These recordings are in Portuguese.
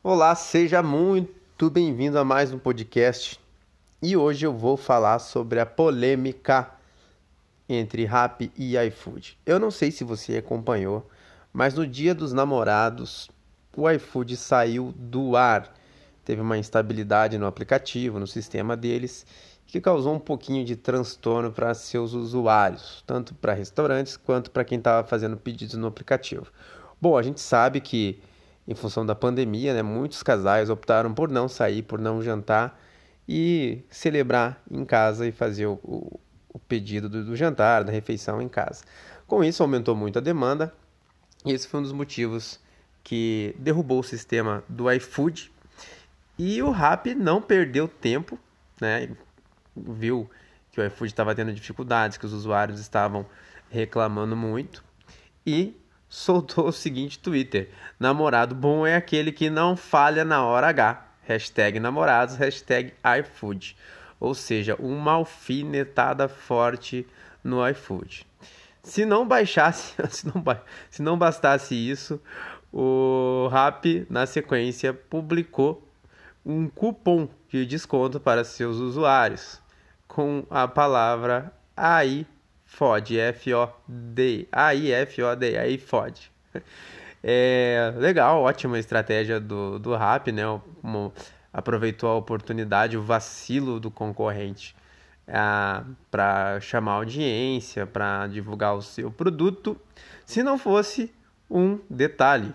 Olá, seja muito bem-vindo a mais um podcast. E hoje eu vou falar sobre a polêmica entre Rap e iFood. Eu não sei se você acompanhou, mas no Dia dos Namorados, o iFood saiu do ar. Teve uma instabilidade no aplicativo, no sistema deles, que causou um pouquinho de transtorno para seus usuários, tanto para restaurantes quanto para quem estava fazendo pedidos no aplicativo. Bom, a gente sabe que em função da pandemia, né, muitos casais optaram por não sair, por não jantar e celebrar em casa e fazer o, o, o pedido do, do, jantar, da refeição em casa. Com isso, aumentou muito a demanda e esse foi um dos motivos que derrubou o sistema do iFood. E o Rap não perdeu tempo, né? viu que o iFood estava tendo dificuldades, que os usuários estavam reclamando muito e soltou o seguinte Twitter: Namorado bom é aquele que não falha na hora H. Hashtag namorados, hashtag iFood. Ou seja, uma alfinetada forte no iFood. Se não baixasse, se não, se não bastasse isso, o Rap, na sequência, publicou um cupom de desconto para seus usuários com a palavra AI FOD, F-O-D, A-I-F-O-D, aí FOD. É, legal, ótima estratégia do, do RAP, né? Como aproveitou a oportunidade, o vacilo do concorrente para chamar audiência, para divulgar o seu produto, se não fosse um detalhe.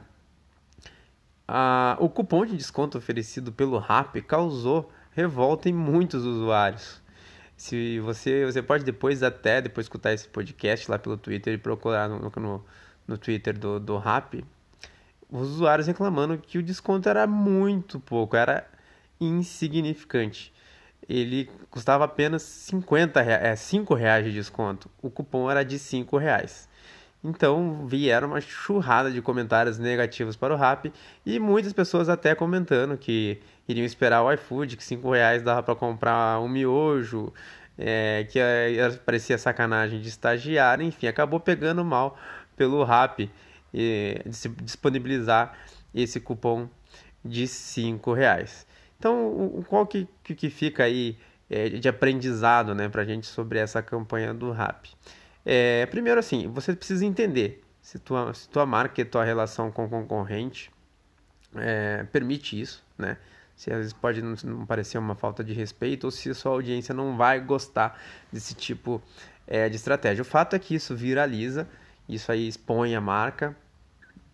o cupom de desconto oferecido pelo RAP causou revolta em muitos usuários. Se você, você pode depois até depois escutar esse podcast lá pelo Twitter e procurar no, no, no Twitter do, do Rap, os usuários reclamando que o desconto era muito pouco, era insignificante. Ele custava apenas 50 reais, é, 5 reais de desconto. O cupom era de 5 reais. Então vieram uma churrada de comentários negativos para o Rap e muitas pessoas até comentando que iriam esperar o iFood, que 5 reais dava para comprar um miojo, é, que parecia sacanagem de estagiário, enfim, acabou pegando mal pelo Rap e, disponibilizar esse cupom de 5 reais. Então, qual que, que fica aí é, de aprendizado né, para a gente sobre essa campanha do Rap? É, primeiro, assim, você precisa entender se tua, se tua marca e tua relação com o concorrente é, permite isso, né? Se às vezes pode não, não, parecer uma falta de respeito ou se sua audiência não vai gostar desse tipo é, de estratégia. O fato é que isso viraliza, isso aí expõe a marca,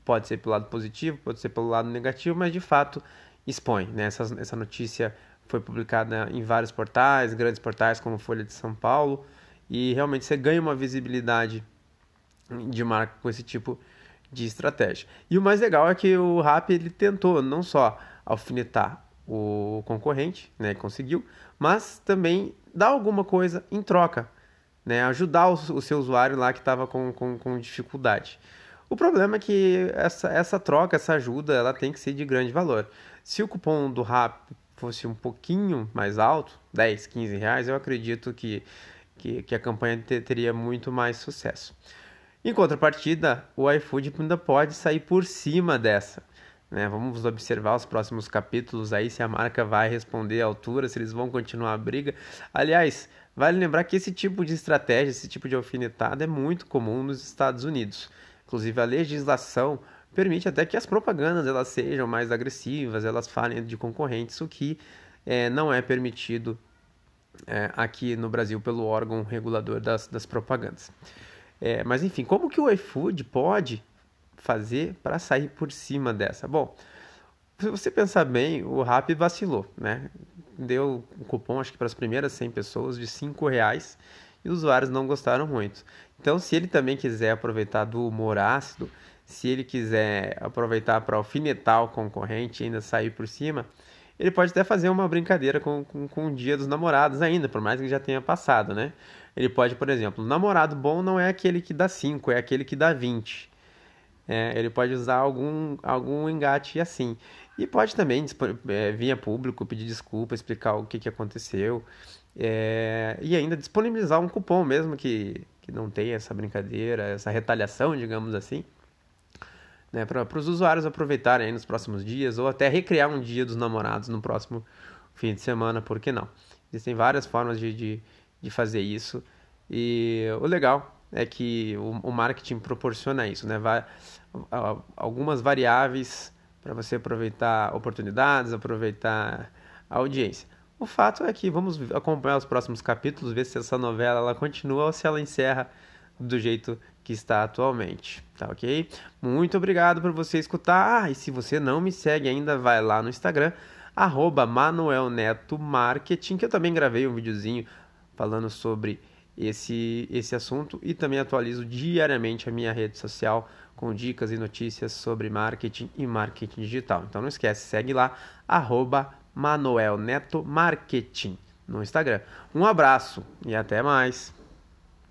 pode ser pelo lado positivo, pode ser pelo lado negativo, mas de fato expõe. Né? Essa, essa notícia foi publicada em vários portais, grandes portais como Folha de São Paulo, e realmente você ganha uma visibilidade de marca com esse tipo de estratégia. E o mais legal é que o Rap ele tentou não só alfinetar o concorrente, né, conseguiu, mas também dar alguma coisa em troca, né, ajudar o, o seu usuário lá que estava com, com, com, dificuldade. O problema é que essa, essa troca, essa ajuda, ela tem que ser de grande valor. Se o cupom do Rap fosse um pouquinho mais alto, 10, 15 reais, eu acredito que que, que a campanha teria muito mais sucesso. Em contrapartida, o iFood ainda pode sair por cima dessa. Né? Vamos observar os próximos capítulos aí se a marca vai responder à altura, se eles vão continuar a briga. Aliás, vale lembrar que esse tipo de estratégia, esse tipo de alfinetada é muito comum nos Estados Unidos. Inclusive a legislação permite até que as propagandas elas sejam mais agressivas, elas falem de concorrentes, o que é, não é permitido é, aqui no Brasil pelo órgão regulador das, das propagandas. É, mas enfim, como que o iFood pode fazer para sair por cima dessa? Bom, se você pensar bem, o Rap vacilou, né? Deu um cupom, acho que para as primeiras 100 pessoas, de 5 reais e os usuários não gostaram muito. Então, se ele também quiser aproveitar do humor ácido, se ele quiser aproveitar para alfinetar o concorrente e ainda sair por cima, ele pode até fazer uma brincadeira com, com, com o dia dos namorados ainda, por mais que já tenha passado, né? Ele pode, por exemplo, namorado bom não é aquele que dá 5, é aquele que dá 20. É, ele pode usar algum, algum engate assim. E pode também é, vir a público, pedir desculpa, explicar o que, que aconteceu. É, e ainda disponibilizar um cupom mesmo que, que não tenha essa brincadeira, essa retaliação, digamos assim. Né, para os usuários aproveitarem nos próximos dias ou até recriar um dia dos namorados no próximo fim de semana, por que não? Existem várias formas de, de, de fazer isso e o legal é que o, o marketing proporciona isso, né? Vai, algumas variáveis para você aproveitar oportunidades, aproveitar a audiência. O fato é que vamos acompanhar os próximos capítulos, ver se essa novela ela continua ou se ela encerra do jeito que está atualmente, tá ok? Muito obrigado por você escutar. Ah, e se você não me segue ainda, vai lá no Instagram, arroba Manuel Neto Marketing, que eu também gravei um videozinho falando sobre esse, esse assunto e também atualizo diariamente a minha rede social com dicas e notícias sobre marketing e marketing digital. Então não esquece, segue lá, arroba Manuel Neto Marketing no Instagram. Um abraço e até mais!